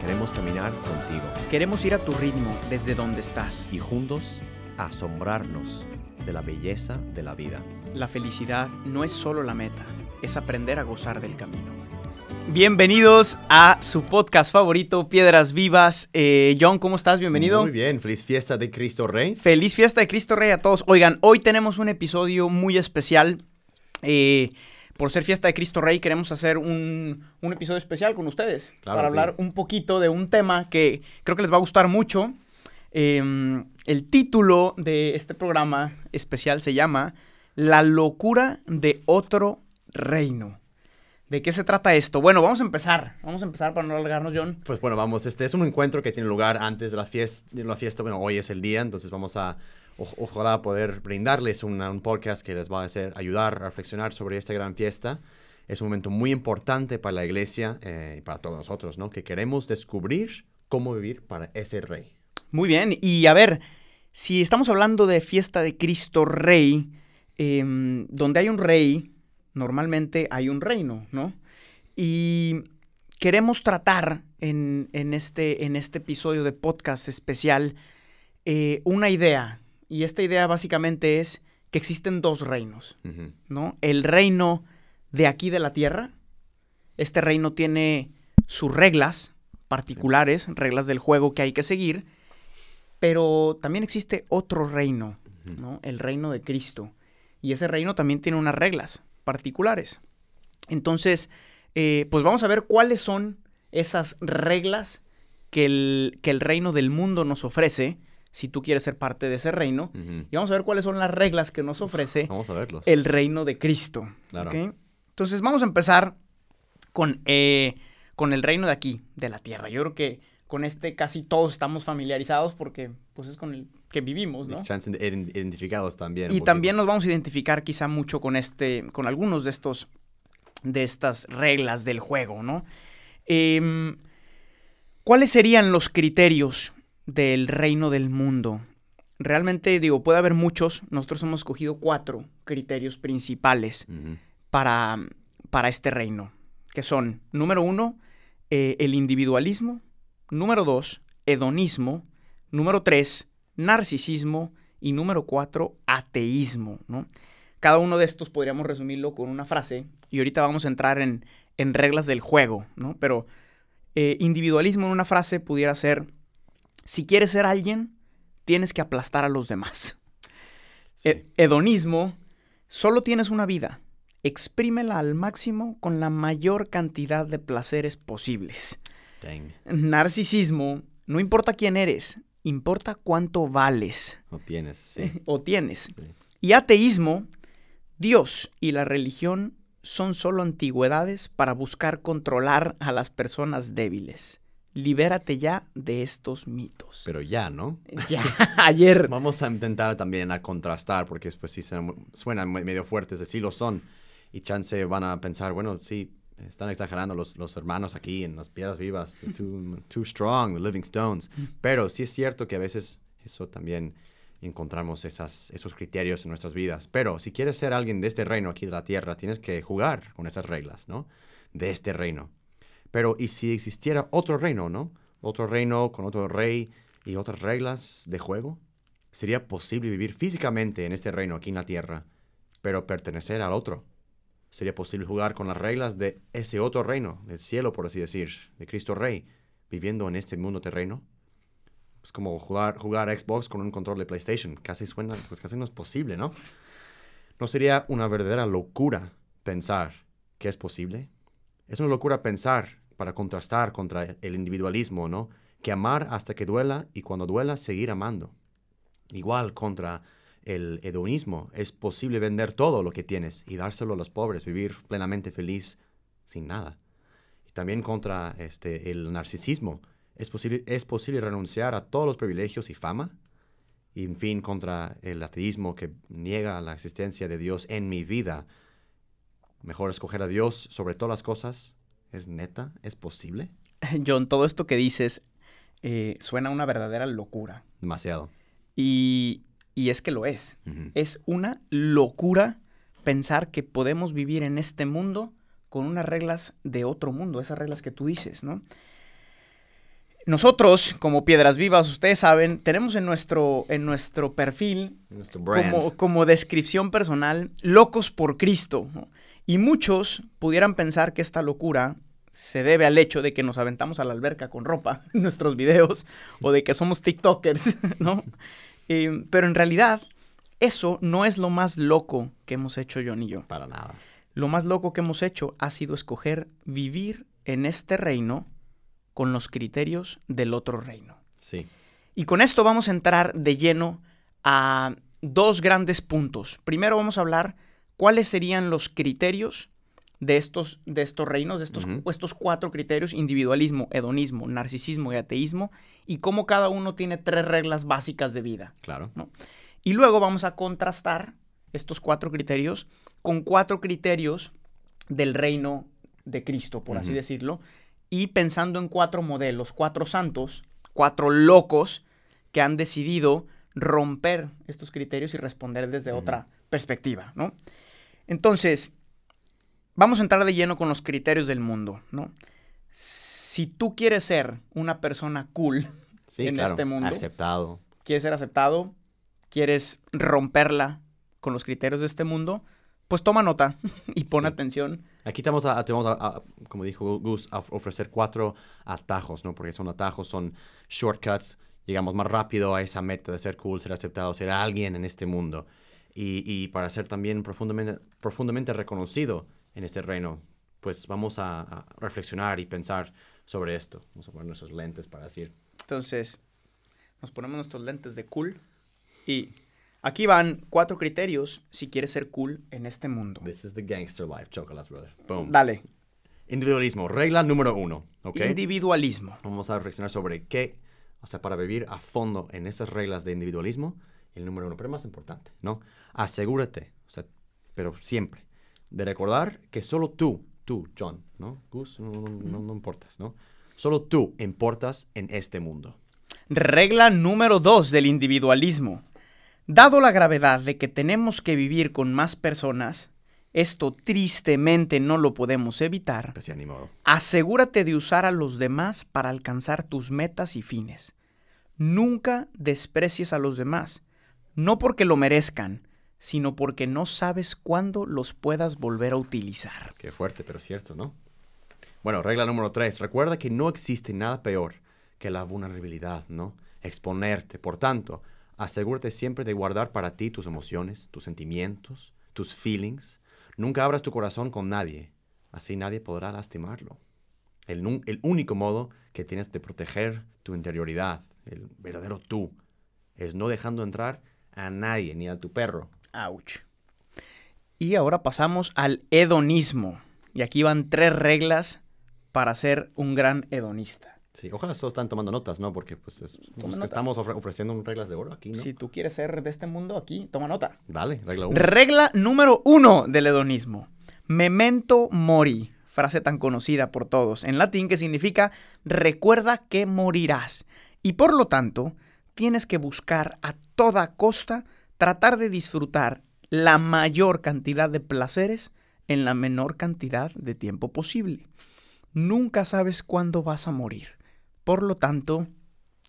queremos caminar contigo Queremos ir a tu ritmo desde donde estás. y juntos asombrarnos de la belleza de la vida. La felicidad no es solo la meta, es aprender a gozar del camino. Bienvenidos a su podcast favorito, Piedras Vivas. Eh, John, ¿cómo estás? Bienvenido. Muy bien, feliz fiesta de Cristo Rey. Feliz fiesta de Cristo Rey a todos. Oigan, hoy tenemos un episodio muy especial. Eh, por ser fiesta de Cristo Rey, queremos hacer un, un episodio especial con ustedes. Claro, para sí. hablar un poquito de un tema que creo que les va a gustar mucho. Eh, el título de este programa especial se llama La locura de otro reino. ¿De qué se trata esto? Bueno, vamos a empezar. Vamos a empezar para no alargarnos, John. Pues bueno, vamos, este es un encuentro que tiene lugar antes de la fiesta, de la fiesta. Bueno, hoy es el día, entonces vamos a, ojalá poder brindarles un podcast que les va a hacer ayudar a reflexionar sobre esta gran fiesta. Es un momento muy importante para la iglesia eh, y para todos nosotros, ¿no? Que queremos descubrir cómo vivir para ese rey. Muy bien, y a ver, si estamos hablando de fiesta de Cristo Rey, em, donde hay un rey, normalmente hay un reino, ¿no? Y queremos tratar en, en este, en este episodio de podcast especial eh, una idea, y esta idea básicamente es que existen dos reinos. ¿no? El reino de aquí de la tierra, este reino tiene sus reglas particulares, reglas del juego que hay que seguir, pero también existe otro reino. ¿no? El reino de Cristo. Y ese reino también tiene unas reglas particulares. Entonces, eh, pues vamos a ver cuáles son esas reglas que el, que el reino del mundo nos ofrece, si tú quieres ser parte de ese reino. Y vamos a ver cuáles son las reglas que nos ofrece Vamos a verlos. el reino de Cristo. Claro. Entonces vamos a empezar con, eh, con el reino de aquí, de la tierra. Yo creo que con este casi todos estamos familiarizados porque pues es con el que vivimos, ¿no? Chance de ident- identificados también. Y también nos vamos a identificar quizá mucho con este, con algunos de estos, de estas reglas del juego, ¿no? Em, ¿Cuáles serían los criterios del reino del mundo? Realmente, digo, puede haber muchos. Nosotros hemos escogido cuatro criterios principales para, para este reino, que son, número uno, eh, el individualismo, número dos, hedonismo, número tres, narcisismo y número cuatro, ateísmo, ¿no? Cada uno de estos podríamos resumirlo con una frase y ahorita vamos a entrar en, en reglas del juego, ¿no? Pero eh, individualismo en una frase pudiera ser, si quieres ser alguien, tienes que aplastar a los demás. Sí. He- hedonismo, solo tienes una vida. Exprímela al máximo con la mayor cantidad de placeres posibles. Dang. Narcisismo, no importa quién eres, importa cuánto vales No tienes, sí. o tienes. sí. Y ateísmo, Dios y la religión son solo antigüedades para buscar controlar a las personas débiles. Libérate ya de estos mitos. Pero ya, ¿no? Ya, ayer. Vamos a intentar también a contrastar, porque pues sí suenan me- medio fuertes, sí lo son. Y chance van a pensar, bueno, sí, están exagerando los, los hermanos aquí en las piedras vivas, too, too strong, the living stones. Pero sí es cierto que a veces eso también encontramos esas, esos criterios en nuestras vidas. Pero si quieres ser alguien de este reino aquí de la tierra, tienes que jugar con esas reglas, ¿no? De este reino. Pero, ¿y si existiera otro reino, no? Otro reino con otro rey y otras reglas de juego? ¿Sería posible vivir físicamente en este reino aquí en la tierra, pero pertenecer al otro? ¿Sería posible jugar con las reglas de ese otro reino, del cielo, por así decir, de Cristo Rey, viviendo en este mundo terreno? Es como jugar, Xbox con un control de PlayStation. Casi suena, pues casi no es posible, ¿no? ¿No sería una verdadera locura pensar que es posible? Es una locura pensar para contrastar contra el individualismo, ¿no? Que amar hasta que duela y cuando duela seguir amando. Igual contra el hedonismo, es posible vender todo lo que tienes y dárselo a los pobres, vivir plenamente feliz sin nada. Y también contra este, el narcisismo, Es posible, es posible renunciar a todos los privilegios y fama, y en fin, contra el ateísmo que niega la existencia de Dios en mi vida. Mejor escoger a Dios sobre todas las cosas. ¿Es neta? ¿Es posible? John, todo esto que dices eh, suena una verdadera locura. Demasiado. Y, y es que lo es. Es una locura pensar que podemos vivir en este mundo con unas reglas de otro mundo, esas reglas que tú dices, ¿no? Nosotros, como Piedras Vivas, ustedes saben, tenemos en nuestro, en nuestro perfil como, como descripción personal, locos por Cristo. ¿no? Y muchos pudieran pensar que esta locura se debe al hecho de que nos aventamos a la alberca con ropa en nuestros videos o de que somos TikTokers, ¿no? Eh, pero en realidad, eso no es lo más loco que hemos hecho John y yo. Para nada. Lo más loco que hemos hecho ha sido escoger vivir en este reino con los criterios del otro reino. Sí. Y con esto vamos a entrar de lleno a dos grandes puntos. Primero vamos a hablar cuáles serían los criterios de estos, de estos reinos, de estos, estos cuatro criterios, individualismo, hedonismo, narcisismo y ateísmo, y cómo cada uno tiene tres reglas básicas de vida. Claro. Y luego vamos a contrastar estos cuatro criterios con cuatro criterios del reino de Cristo, por así decirlo, y pensando en cuatro modelos, cuatro santos, cuatro locos que han decidido romper estos criterios y responder desde otra perspectiva, ¿no? Entonces, vamos a entrar de lleno con los criterios del mundo, ¿no? Si tú quieres ser una persona cool, Sí, En claro. este mundo. Aceptado. quieres ser aceptado, quieres romperla con los criterios de este mundo, pues toma nota y pon Sí. atención. Aquí te vamos a, te vamos a- a, como dijo Gus, a of- ofrecer cuatro atajos, ¿no? Porque son atajos, son shortcuts. Llegamos más rápido a esa meta de ser cool, ser aceptado, ser alguien en este mundo. Y, y para ser también profundamente, profundamente reconocido en este reino, pues vamos a, a reflexionar y pensar sobre esto. Vamos a poner nuestros lentes para decir. Entonces, nos ponemos nuestros lentes de cool y aquí van cuatro criterios si quieres ser cool en este mundo. This is the gangster life, Chocolas, brother. Boom. Dale. Individualismo, regla número uno, ¿ok? Individualismo. Vamos a reflexionar sobre qué, o sea, para vivir a fondo en esas reglas de individualismo, el número uno, pero más importante, ¿no? Asegúrate, o sea, pero siempre, de recordar que solo tú, tú, John, ¿no? Gus, no, no, no, no importas, ¿no? Solo tú importas en este mundo. Regla número dos del individualismo. Dado la gravedad de que tenemos que vivir con más personas, esto tristemente no lo podemos evitar. Pues ni modo. Asegúrate de usar a los demás para alcanzar tus metas y fines. Nunca desprecies a los demás, no porque lo merezcan, sino porque no sabes cuándo los puedas volver a utilizar. Qué fuerte, pero cierto, ¿no? Bueno, regla número tres. Recuerda que no existe nada peor que la vulnerabilidad, ¿no? Exponerte. Por tanto, asegúrate siempre de guardar para ti tus emociones, tus sentimientos, tus feelings. Nunca abras tu corazón con nadie. Así nadie podrá lastimarlo. El, el único modo que tienes de proteger tu interioridad, el verdadero tú, es no dejando entrar a nadie, ni a tu perro. Ouch. Y ahora pasamos al hedonismo. Y aquí van tres reglas para ser un gran hedonista. Sí, ojalá todos están tomando notas, ¿no? Porque pues es- Toma notas. estamos ofre- ofreciendo reglas de oro aquí, ¿no? Si tú quieres ser de este mundo, aquí, toma nota. Dale, regla uno. Regla número uno del hedonismo. Memento mori, frase tan conocida por todos en latín que significa recuerda que morirás. Y por lo tanto, tienes que buscar a toda costa tratar de disfrutar la mayor cantidad de placeres en la menor cantidad de tiempo posible. Nunca sabes cuándo vas a morir. Por lo tanto,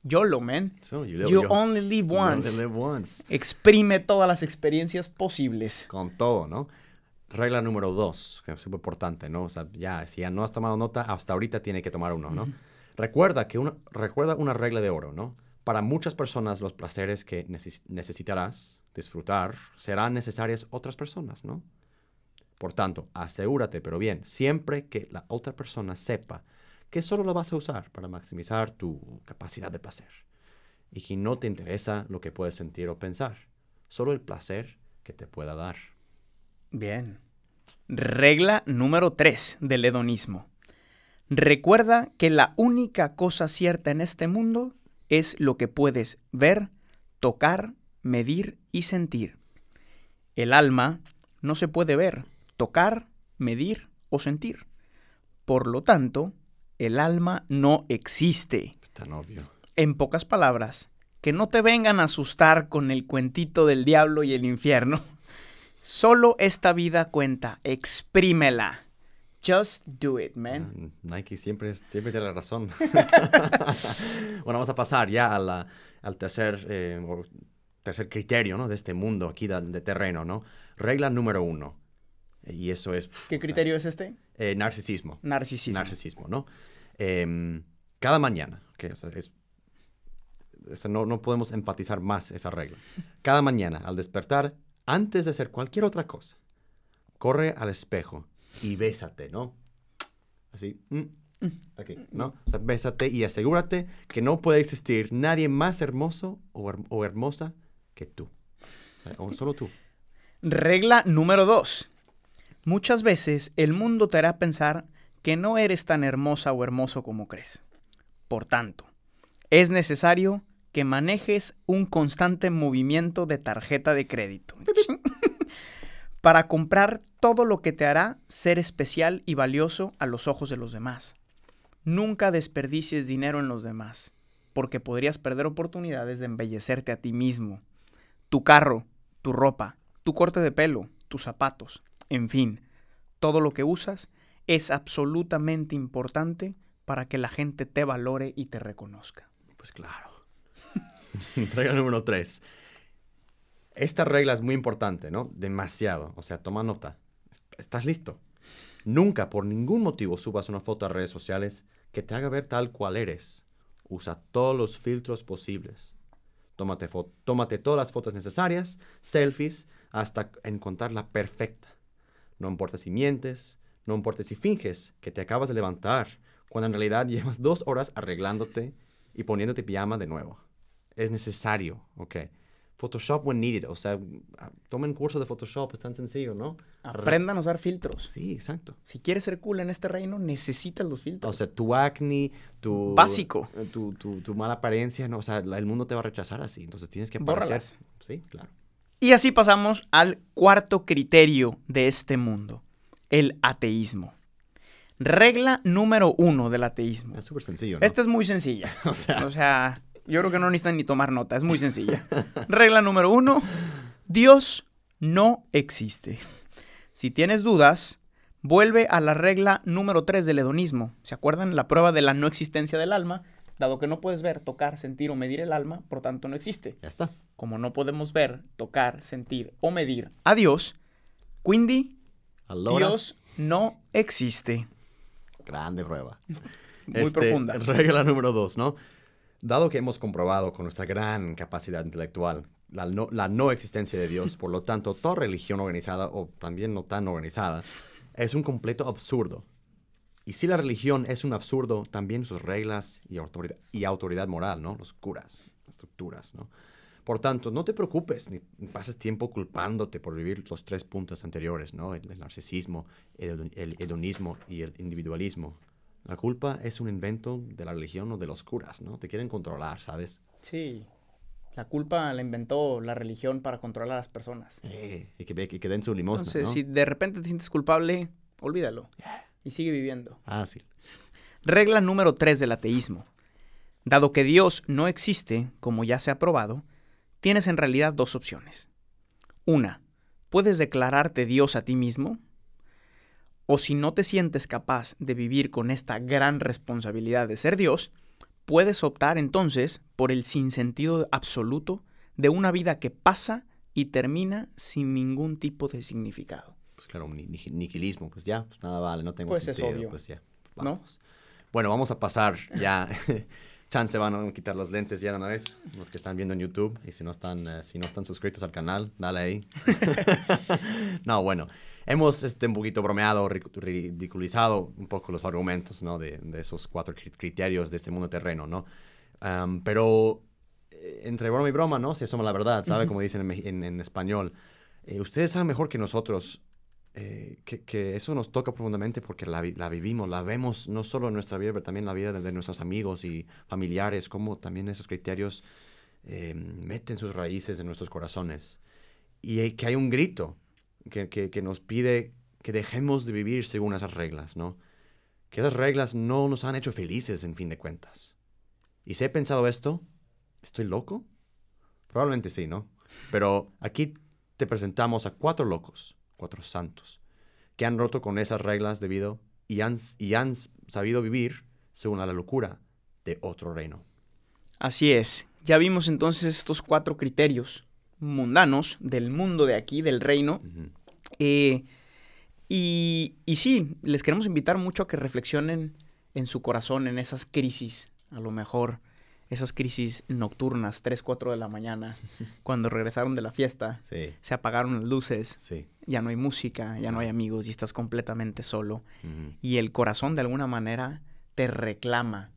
YOLO, man. So, you live- You you- only live you only once. live once. Exprime todas las experiencias posibles. Con todo, ¿no? Regla número dos, que es súper importante, ¿no? O sea, ya, si ya no has tomado nota, hasta ahorita tiene que tomar uno, ¿no? Recuerda que una, recuerda una regla de oro, ¿no? Para muchas personas los placeres que neces- necesitarás disfrutar serán necesarias otras personas, ¿no? Por tanto, asegúrate, pero bien, siempre que la otra persona sepa que solo lo vas a usar para maximizar tu capacidad de placer y que no te interesa lo que puedes sentir o pensar, solo el placer que te pueda dar. Bien. Regla número 3 del hedonismo. Recuerda que la única cosa cierta en este mundo es lo que puedes ver, tocar, medir y sentir. El alma no se puede ver, tocar, medir o sentir. Por lo tanto, el alma no existe. Es tan obvio. En pocas palabras, que no te vengan a asustar con el cuentito del diablo y el infierno. Solo esta vida cuenta, exprímela. Just do it, man. Ah, Nike siempre, siempre tiene la razón. bueno, vamos a pasar ya a la- al tercer, eh, tercer criterio ¿no? de este mundo aquí de, de terreno, ¿no? Regla número uno. Y eso es... ¿Qué o sea, criterio es este? eh, narcisismo. Narcisismo. Narcisismo, ¿no? Em, cada mañana, ok, o sea, es- o sea, no, no podemos empatizar más esa regla. Cada mañana, al despertar, antes de hacer cualquier otra cosa, corre al espejo y bésate, ¿no? Así, mm, aquí, ¿no? O sea, bésate y asegúrate que no puede existir nadie más hermoso o, her- o hermosa que tú. O sea, o solo tú. Regla número 2. Muchas veces el mundo te hará pensar que no eres tan hermosa o hermoso como crees. Por tanto, es necesario que manejes un constante movimiento de tarjeta de crédito para comprar todo lo que te hará ser especial y valioso a los ojos de los demás. Nunca desperdicies dinero en los demás, porque podrías perder oportunidades de embellecerte a ti mismo. Tu carro, tu ropa, tu corte de pelo, tus zapatos, en fin, todo lo que usas es absolutamente importante para que la gente te valore y te reconozca. Pues claro. regla número tres. Esta regla es muy importante, ¿no? Demasiado. O sea, toma nota. ¿Estás listo? Nunca, por ningún motivo, subas una foto a redes sociales que te haga ver tal cual eres. Usa todos los filtros posibles. Tómate, tómate todas las fotos necesarias, selfies, hasta encontrar la perfecta. No importa si mientes, no importa si finges que te acabas de levantar, cuando en realidad llevas dos horas arreglándote y poniéndote pijama de nuevo. Es necesario, ¿ok? Photoshop when needed, o sea, ah, tomen curso de Photoshop, es tan sencillo, ¿no? Aprendan a usar filtros. Sí, exacto. Si quieres ser cool en este reino, necesitas los O filtros. sea, tu acné, tu... Básico. eh, Tu, tu, tu mala apariencia, no, o sea, la- el mundo te va a rechazar así, entonces tienes que Bórralas. parecer. Sí, claro. Y así pasamos al cuarto criterio de este mundo, el ateísmo. Regla número uno del ateísmo. Es súper sencillo, ¿no? Esta es muy sencilla. O sea, O sea, yo creo que no necesitan ni tomar nota, es muy sencilla. Regla número uno, Dios no existe. Si tienes dudas, vuelve a la regla número tres del hedonismo. ¿Se acuerdan? La prueba de la no existencia del alma. Dado que no puedes ver, tocar, sentir o medir el alma, por tanto no existe. ya está. Como no podemos ver, tocar, sentir o medir a Dios, quindi Allora, Dios no existe. grande prueba. Muy Este, profunda. Regla número dos, ¿no? Dado que hemos comprobado con nuestra gran capacidad intelectual la no, la no existencia de Dios, por lo tanto, toda religión organizada o también no tan organizada es un completo absurdo. Y si la religión es un absurdo, también sus reglas y autoridad, y autoridad moral, ¿no? Los curas, las estructuras, ¿no? Por tanto, no te preocupes ni pases tiempo culpándote por vivir los tres puntos anteriores, ¿no? El, el narcisismo, el, el hedonismo y el individualismo. La culpa es un invento de la religión o de los curas, ¿no? Te quieren controlar, ¿sabes? Sí. La culpa la inventó la religión para controlar a las personas. Eh, y, que, y que den su limosna, Entonces, ¿no? si de repente te sientes culpable, olvídalo. Y sigue viviendo. Fácil. Regla número 3 del ateísmo. Dado que Dios no existe, como ya se ha probado, tienes en realidad dos opciones. Una, puedes declararte Dios a ti mismo, o si no te sientes capaz de vivir con esta gran responsabilidad de ser Dios, puedes optar entonces por el sinsentido absoluto de una vida que pasa y termina sin ningún tipo de significado. Pues claro, ni- niquilismo, pues ya, pues nada vale, no tengo Pues es sentido, obvio. pues ya, ¿No? vamos. Bueno, vamos a pasar ya. Chance van a quitar los lentes ya de una vez, los que están viendo en YouTube. Y si no están, eh, si no están suscritos al canal, dale ahí. no, bueno, hemos este, un poquito bromeado, ridiculizado un poco los argumentos, ¿no? De, de esos cuatro cri- criterios de este mundo terreno, ¿no? Am, pero eh, entre broma y broma, ¿no? Se asoma la verdad, ¿sabe? Como dicen en, en- en español. Eh, ustedes saben mejor que nosotros eh, que, eso nos toca profundamente porque la, vivimos, la vemos no solo en nuestra vida, pero también en la vida de, nuestros amigos y familiares, como también esos criterios eh, meten sus raíces en nuestros corazones. Y que hay un grito que, que, nos pide que dejemos de vivir según esas reglas, ¿no? Que esas reglas no nos han hecho felices en fin de cuentas. Y si he pensado esto, ¿estoy loco? Probablemente sí, ¿no? Pero aquí te presentamos a cuatro locos cuatro santos, que han roto con esas reglas debido y han, y han sabido vivir según la locura de otro reino. Así es. Ya vimos entonces estos cuatro criterios mundanos del mundo de aquí, del reino. Eh, y, y, sí, les queremos invitar mucho a que reflexionen en su corazón en esas crisis, a lo mejor esas crisis nocturnas, 3, 4 de la mañana, cuando regresaron de la fiesta, se apagaron las luces, ya no hay música, ya no hay amigos y estás completamente solo. Y el corazón de alguna manera te reclama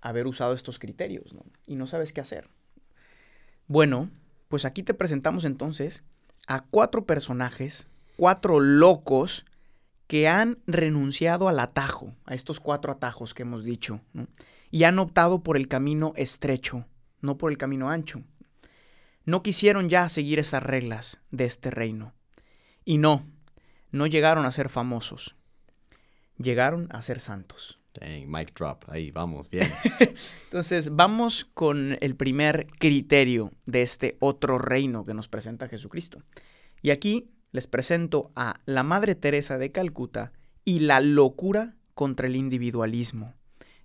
haber usado estos criterios ¿no? y no sabes qué hacer. Bueno, pues aquí te presentamos entonces a cuatro personajes, cuatro locos que han renunciado al atajo, a estos cuatro atajos que hemos dicho. ¿no? Y han optado por el camino estrecho, no por el camino ancho. No quisieron ya seguir esas reglas de este reino. Y no, no llegaron a ser famosos. Llegaron a ser santos. Dang, mic drop. Ahí, vamos, bien. Entonces, vamos con el primer criterio de este otro reino que nos presenta Jesucristo. Y aquí les presento a la Madre Teresa de Calcuta y la locura contra el individualismo.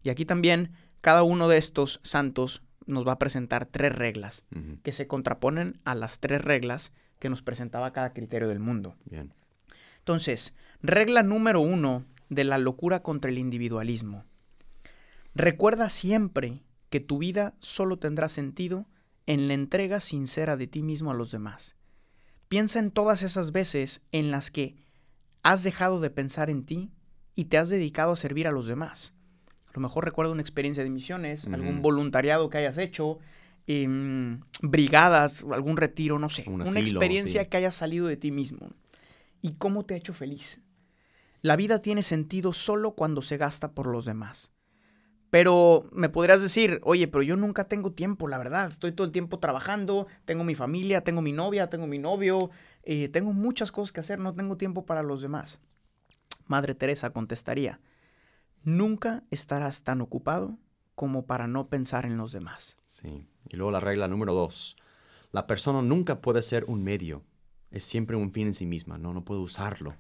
Y aquí también cada uno de estos santos nos va a presentar tres reglas que se contraponen a las tres reglas que nos presentaba cada criterio del mundo. Bien. Entonces, regla número uno de la locura contra el individualismo. Recuerda siempre que tu vida solo tendrá sentido en la entrega sincera de ti mismo a los demás. Piensa en todas esas veces en las que has dejado de pensar en ti y te has dedicado a servir a los demás lo mejor recuerda una experiencia de misiones, algún voluntariado que hayas hecho, em, brigadas, algún retiro, no sé. una experiencia que haya salido de ti mismo. ¿Y cómo te ha hecho feliz? La vida tiene sentido solo cuando se gasta por los demás. Pero me podrías decir, oye, pero yo nunca tengo tiempo, la verdad. Estoy todo el tiempo trabajando, tengo mi familia, tengo mi novia, tengo mi novio, eh, tengo muchas cosas que hacer, no tengo tiempo para los demás. Madre Teresa contestaría, nunca estarás tan ocupado como para no pensar en los demás. Sí. Y luego la regla número dos. La persona nunca puede ser un medio. Es siempre un fin en sí misma. No, no puede usarlo.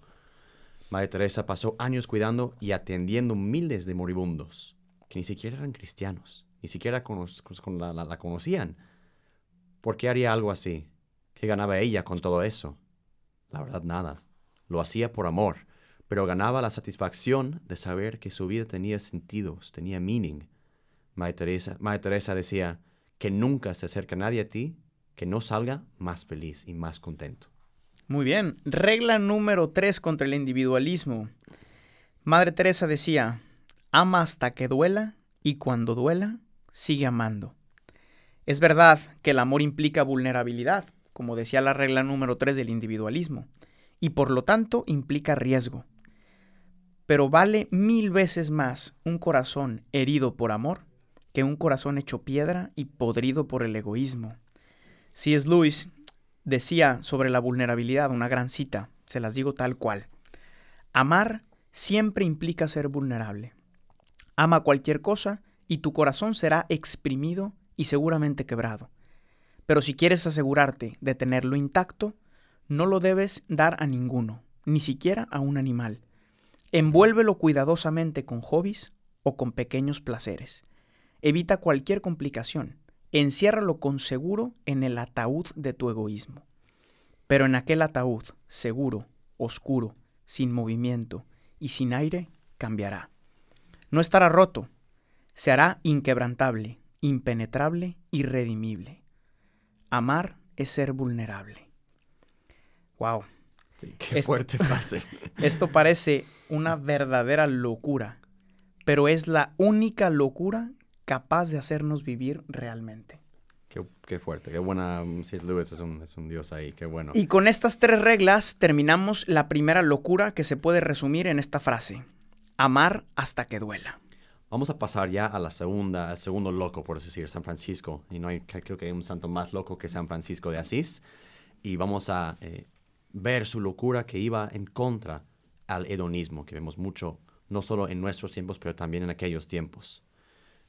Madre Teresa pasó años cuidando y atendiendo miles de moribundos que ni siquiera eran cristianos, ni siquiera la, la conocían. ¿Por qué haría algo así? ¿Qué ganaba ella con todo eso? La verdad, nada. Lo hacía por amor pero ganaba la satisfacción de saber que su vida tenía sentidos, tenía meaning. Madre Teresa, Teresa decía, que nunca se acerque nadie a ti que no salga más feliz y más contento. Muy bien. Regla número tres contra el individualismo. Madre Teresa decía, ama hasta que duela y cuando duela, sigue amando. Es verdad que el amor implica vulnerabilidad, como decía la regla número tres del individualismo, y por lo tanto implica riesgo pero vale mil veces más un corazón herido por amor que un corazón hecho piedra y podrido por el egoísmo. es Lewis decía sobre la vulnerabilidad una gran cita, se las digo tal cual. Amar siempre implica ser vulnerable. Ama cualquier cosa y tu corazón será exprimido y seguramente quebrado. Pero si quieres asegurarte de tenerlo intacto, no lo debes dar a ninguno, ni siquiera a un animal. Envuélvelo cuidadosamente con hobbies o con pequeños placeres. Evita cualquier complicación. Enciérralo con seguro en el ataúd de tu egoísmo. Pero en aquel ataúd, seguro, oscuro, sin movimiento y sin aire, cambiará. No estará roto, se hará inquebrantable, impenetrable, irredimible. Amar es ser vulnerable. Wow, qué fuerte frase. Esto parece una verdadera locura, pero es la única locura capaz de hacernos vivir realmente. Qué, qué fuerte, qué buena. C.S. Lewis es un, es un dios ahí, qué bueno. Y con estas tres reglas terminamos la primera locura que se puede resumir en esta frase. Amar hasta que duela. Vamos a pasar ya a la segunda, al segundo loco, por así decir, San Francisco. Y no hay, creo que hay un santo más loco que San Francisco de Asís. Y vamos a eh, ver su locura que iba en contra al hedonismo, que vemos mucho, no solo en nuestros tiempos, pero también en aquellos tiempos.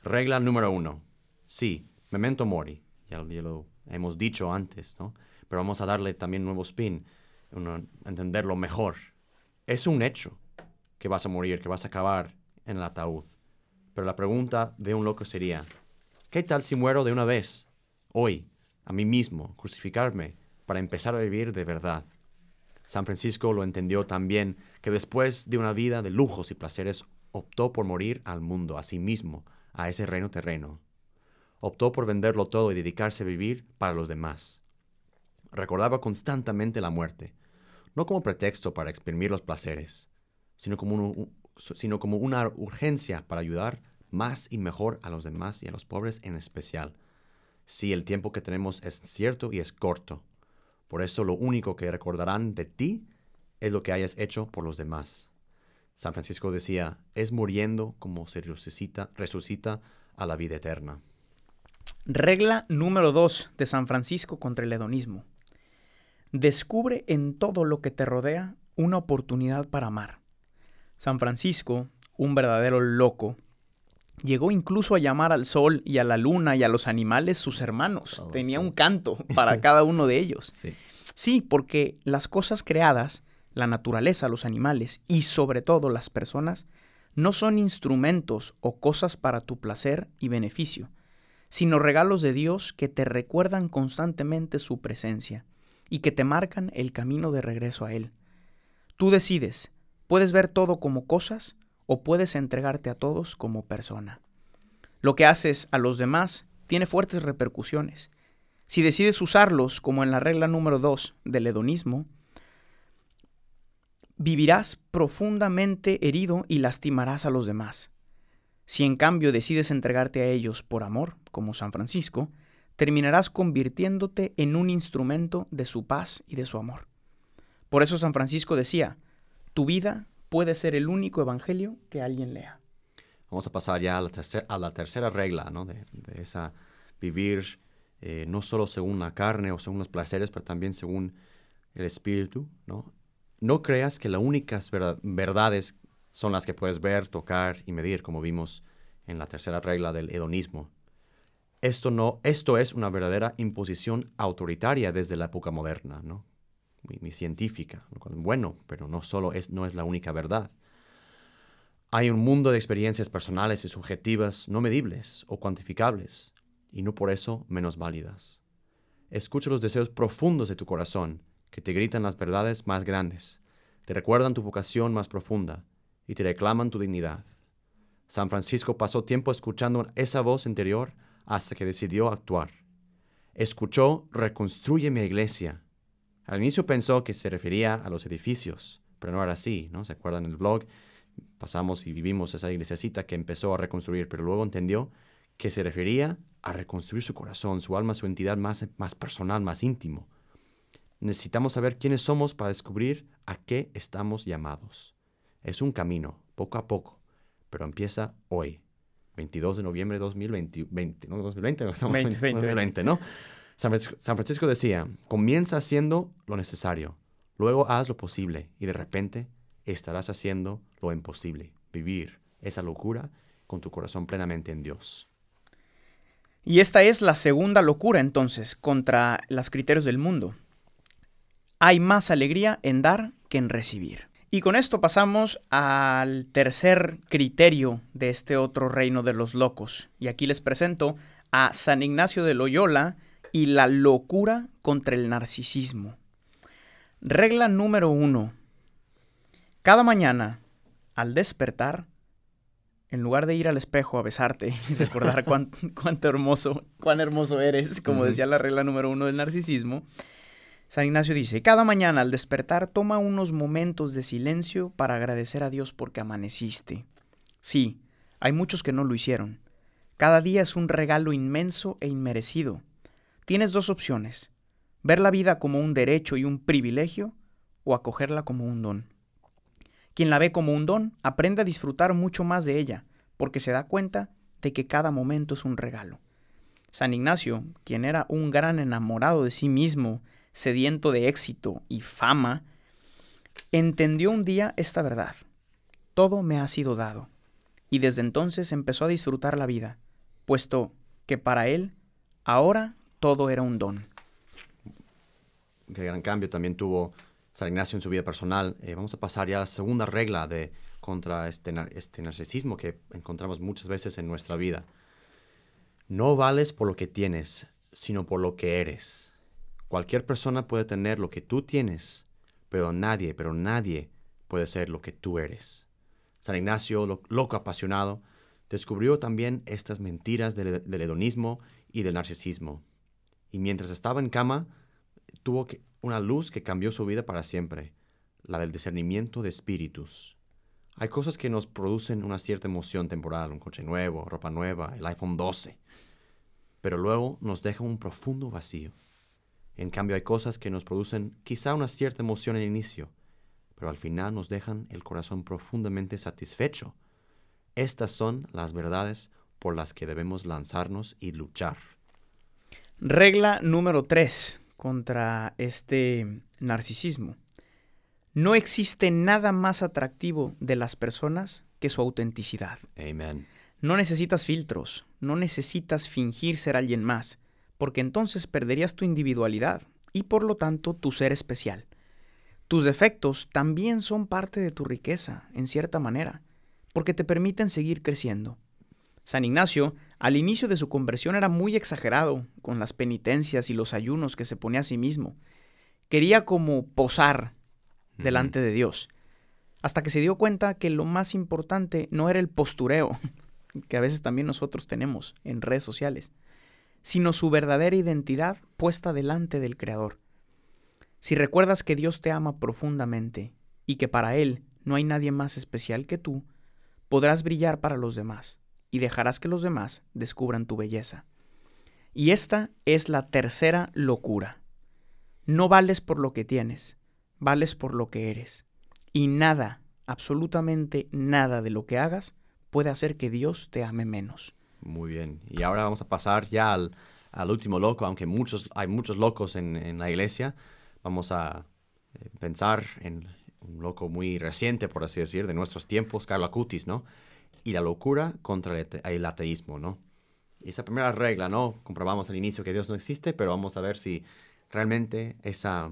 Regla número uno. Sí, memento mori. Ya, lo hemos dicho antes, ¿no? Pero vamos a darle también nuevo spin, entenderlo mejor. Es un hecho que vas a morir, que vas a acabar en el ataúd. Pero la pregunta de un loco sería, ¿qué tal si muero de una vez, hoy, a mí mismo, crucificarme, para empezar a vivir de verdad? San Francisco lo entendió también que después de una vida de lujos y placeres, optó por morir al mundo, a sí mismo, a ese reino terreno. Optó por venderlo todo y dedicarse a vivir para los demás. Recordaba constantemente la muerte, no como pretexto para exprimir los placeres, sino como, sino como una urgencia para ayudar más y mejor a los demás y a los pobres en especial. Si el tiempo que tenemos es cierto y es corto. Por eso lo único que recordarán de ti es lo que hayas hecho por los demás. San Francisco decía, es muriendo como se resucita, resucita a la vida eterna. Regla número 2 de San Francisco contra el hedonismo. Descubre en todo lo que te rodea una oportunidad para amar. San Francisco, un verdadero loco, llegó incluso a llamar al sol y a la luna y a los animales sus hermanos. Oh, Tenía un canto para cada uno de ellos. Sí. sí, porque las cosas creadas, la naturaleza, los animales y sobre todo las personas, no son instrumentos o cosas para tu placer y beneficio, sino regalos de Dios que te recuerdan constantemente su presencia y que te marcan el camino de regreso a Él. Tú decides Puedes ver todo como cosas o puedes entregarte a todos como persona. Lo que haces a los demás tiene fuertes repercusiones. Si decides usarlos como en la regla número 2 del hedonismo, vivirás profundamente herido y lastimarás a los demás. Si en cambio decides entregarte a ellos por amor, como San Francisco, terminarás convirtiéndote en un instrumento de su paz y de su amor. Por eso San Francisco decía, tu vida puede ser el único evangelio que alguien lea. Vamos a pasar ya a la, tercera regla, ¿no? De, esa vivir eh, no solo según la carne o según los placeres, pero también según el espíritu, ¿no? No creas que las únicas verdades son las que puedes ver, tocar y medir, como vimos en la tercera regla del hedonismo. Esto, no, esto es una verdadera imposición autoritaria desde la época moderna, ¿no? Mi, científica, bueno, pero no solo es, no es la única verdad. Hay un mundo de experiencias personales y subjetivas no medibles o cuantificables, y no por eso menos válidas. Escucha los deseos profundos de tu corazón, que te gritan las verdades más grandes, te recuerdan tu vocación más profunda y te reclaman tu dignidad. San Francisco pasó tiempo escuchando esa voz interior hasta que decidió actuar. Escuchó, reconstruye mi iglesia, al inicio pensó que se refería a los edificios, pero no era así, ¿no? ¿Se acuerdan el blog? Pasamos y vivimos esa iglesiacita que empezó a reconstruir, pero luego entendió que se refería a reconstruir su corazón, su alma, su entidad más, más personal, más íntimo. Necesitamos saber quiénes somos para descubrir a qué estamos llamados. Es un camino, poco a poco, pero empieza hoy, 22 de noviembre de 2020, ¿no? 2020, no estamos 2020, ¿no? San Francisco, decía, comienza haciendo lo necesario, luego haz lo posible y de repente estarás haciendo lo imposible, vivir esa locura con tu corazón plenamente en Dios. Y esta es la segunda locura entonces contra los criterios del mundo. Hay más alegría en dar que en recibir. Y con esto pasamos al tercer criterio de este otro reino de los locos. Y aquí les presento a San Ignacio de Loyola, y la locura contra el narcisismo. Regla número uno. Cada mañana, al despertar, en lugar de ir al espejo a besarte y recordar cuánto hermoso, cuán hermoso eres, como decía la regla número uno del narcisismo, San Ignacio dice, cada mañana al despertar toma unos momentos de silencio para agradecer a Dios porque amaneciste. Sí, hay muchos que no lo hicieron. Cada día es un regalo inmenso e inmerecido Tienes dos opciones, ver la vida como un derecho y un privilegio o acogerla como un don. Quien la ve como un don aprende a disfrutar mucho más de ella, porque se da cuenta de que cada momento es un regalo. San Ignacio, quien era un gran enamorado de sí mismo, sediento de éxito y fama, entendió un día esta verdad. Todo me ha sido dado. Y desde entonces empezó a disfrutar la vida, puesto que para él ahora todo era un don. Qué gran cambio también tuvo San Ignacio en su vida personal. Eh, vamos a pasar ya a la segunda regla de contra este, este narcisismo que encontramos muchas veces en nuestra vida. No vales por lo que tienes, sino por lo que eres. Cualquier persona puede tener lo que tú tienes, pero nadie, pero nadie puede ser lo que tú eres. San Ignacio, loco apasionado, descubrió también estas mentiras del, hedonismo y del narcisismo. Y mientras estaba en cama, tuvo una luz que cambió su vida para siempre, la del discernimiento de espíritus. Hay cosas que nos producen una cierta emoción temporal, un coche nuevo, ropa nueva, el iPhone 12, pero luego nos deja un profundo vacío. En cambio hay cosas que nos producen quizá una cierta emoción en el inicio, pero al final nos dejan el corazón profundamente satisfecho. Estas son las verdades por las que debemos lanzarnos y luchar. Regla número 3 contra este narcisismo. No existe nada más atractivo de las personas que su autenticidad. Amen. No necesitas filtros, no necesitas fingir ser alguien más, porque entonces perderías tu individualidad y por lo tanto tu ser especial. Tus defectos también son parte de tu riqueza, en cierta manera, porque te permiten seguir creciendo. San Ignacio, al inicio de su conversión, era muy exagerado con las penitencias y los ayunos que se ponía a sí mismo. Quería como posar delante de Dios, hasta que se dio cuenta que lo más importante no era el postureo, que a veces también nosotros tenemos en redes sociales, sino su verdadera identidad puesta delante del Creador. Si recuerdas que Dios te ama profundamente y que para Él no hay nadie más especial que tú, podrás brillar para los demás y dejarás que los demás descubran tu belleza. Y esta es la tercera locura. No vales por lo que tienes, vales por lo que eres. Y nada, absolutamente nada de lo que hagas puede hacer que Dios te ame menos. Muy bien. Y ahora vamos a pasar ya al, último loco, aunque hay muchos locos en, en la iglesia vamos a eh, pensar en un loco muy reciente, por así decir, de nuestros tiempos, Carlo Acutis, ¿no? Y la locura contra el, ateísmo, ¿no? Y esa primera regla, ¿no? Comprobamos al inicio que Dios no existe, pero vamos a ver si realmente esa,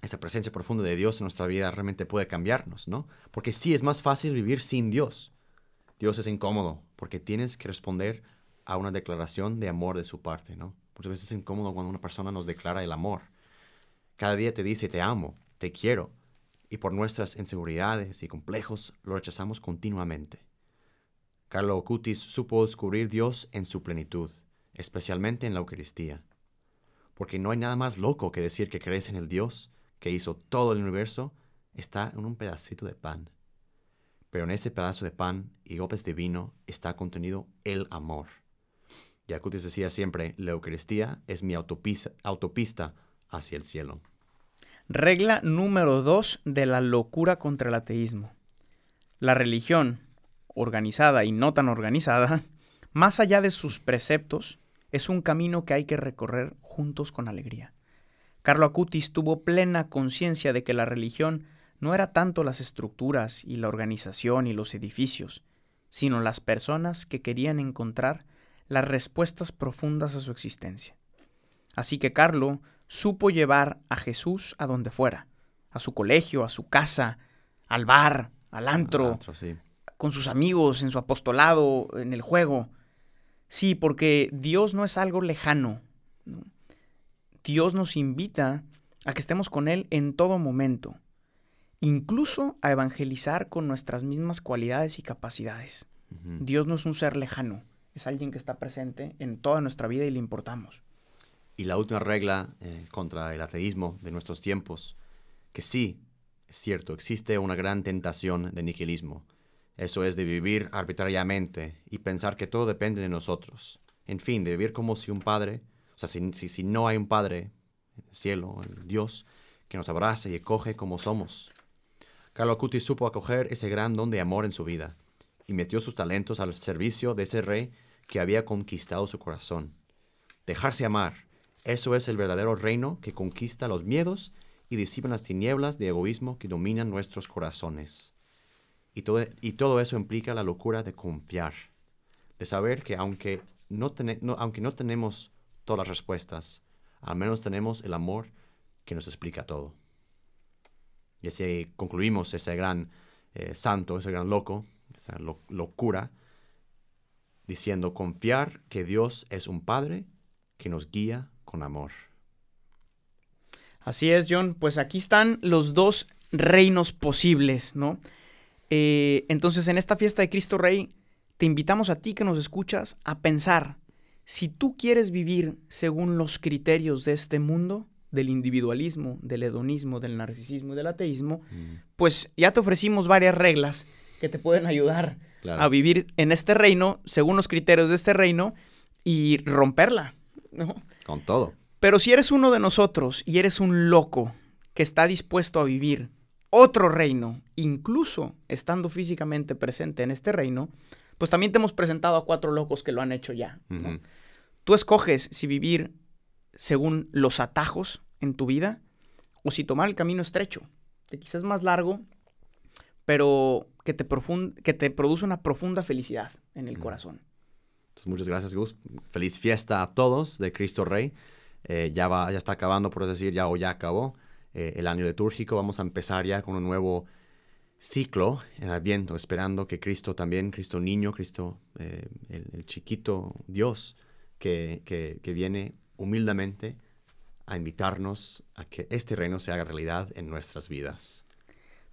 esa presencia profunda de Dios en nuestra vida realmente puede cambiarnos, ¿no? Porque sí es más fácil vivir sin Dios. Dios es incómodo porque tienes que responder a una declaración de amor de su parte, ¿no? Muchas veces es incómodo cuando una persona nos declara el amor. Cada día te dice te amo, te quiero, y por nuestras inseguridades y complejos lo rechazamos continuamente. Carlo Ocutis supo descubrir Dios en su plenitud, especialmente en la Eucaristía. Porque no hay nada más loco que decir que crees en el Dios que hizo todo el universo, está en un pedacito de pan. Pero en ese pedazo de pan y gopes de vino está contenido el amor. Y Acutis decía siempre, la Eucaristía es mi autopista, autopista hacia el cielo. Regla número 2 de la locura contra el ateísmo. La religión, organizada y no tan organizada, más allá de sus preceptos, es un camino que hay que recorrer juntos con alegría. Carlo Acutis tuvo plena conciencia de que la religión no era tanto las estructuras y la organización y los edificios, sino las personas que querían encontrar las respuestas profundas a su existencia. Así que Carlo supo llevar a Jesús a donde fuera, a su colegio, a su casa, al bar, al antro, con sus amigos, en su apostolado, en el juego. Sí, porque Dios no es algo lejano. Dios nos invita a que estemos con Él en todo momento, incluso a evangelizar con nuestras mismas cualidades y capacidades. Dios no es un ser lejano, es alguien que está presente en toda nuestra vida y le importamos. Y la última regla eh, contra el ateísmo de nuestros tiempos, que sí, es cierto, existe una gran tentación de nihilismo. Eso es de vivir arbitrariamente y pensar que todo depende de nosotros. En fin, de vivir como si un padre sea, si, no hay un Padre el cielo, el Dios, que nos abrace y acoge como somos. Carlo Acutis supo acoger ese gran don de amor en su vida y metió sus talentos al servicio de ese rey que había conquistado su corazón. Dejarse amar, eso es el verdadero reino que conquista los miedos y disipa las tinieblas de egoísmo que dominan nuestros corazones. Y todo, y todo eso implica la locura de confiar, de saber que aunque no, aunque no tenemos todas las respuestas, al menos tenemos el amor que nos explica todo. Y así concluimos ese gran eh, santo, ese gran loco, esa locura, diciendo confiar que Dios es un Padre que nos guía con amor. Así es, John. Pues aquí están los dos reinos posibles, ¿no? Eh, entonces, en esta fiesta de Cristo Rey, te invitamos a ti que nos escuchas a pensar, si tú quieres vivir según los criterios de este mundo, del individualismo, del hedonismo, del narcisismo y del ateísmo, mm. pues ya te ofrecimos varias reglas que te pueden ayudar a vivir en este reino, según los criterios de este reino, y romperla, ¿no? Con todo. Pero si eres uno de nosotros y eres un loco que está dispuesto a vivir otro reino, incluso estando físicamente presente en este reino, pues también te hemos presentado a cuatro locos que lo han hecho ya. Tú escoges si vivir según los atajos en tu vida o si tomar el camino estrecho, que quizás es más largo, pero que te, que te produce una profunda felicidad en el corazón. muchas gracias, Gus. Feliz fiesta a todos de Cristo Rey. Eh, ya, va, ya está acabando, por decir, ya o ya acabó eh, el año litúrgico. Vamos a empezar ya con un nuevo ciclo en Adviento, esperando que Cristo también, Cristo niño, Cristo, eh, el, chiquito Dios que, que, viene humildemente a invitarnos a que este reino se haga realidad en nuestras vidas.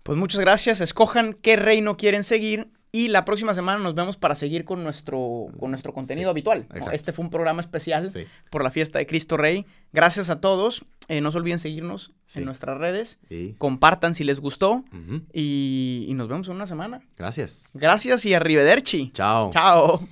Pues muchas gracias. Escojan qué reino quieren seguir y la próxima semana nos vemos para seguir con nuestro, con nuestro contenido habitual. Este fue un programa especial por la fiesta de Cristo Rey. Gracias a todos. Eh, no se olviden seguirnos en nuestras redes. Compartan si les gustó. y, y, nos vemos en una semana. Gracias. Gracias y arrivederci. Chao. Chao.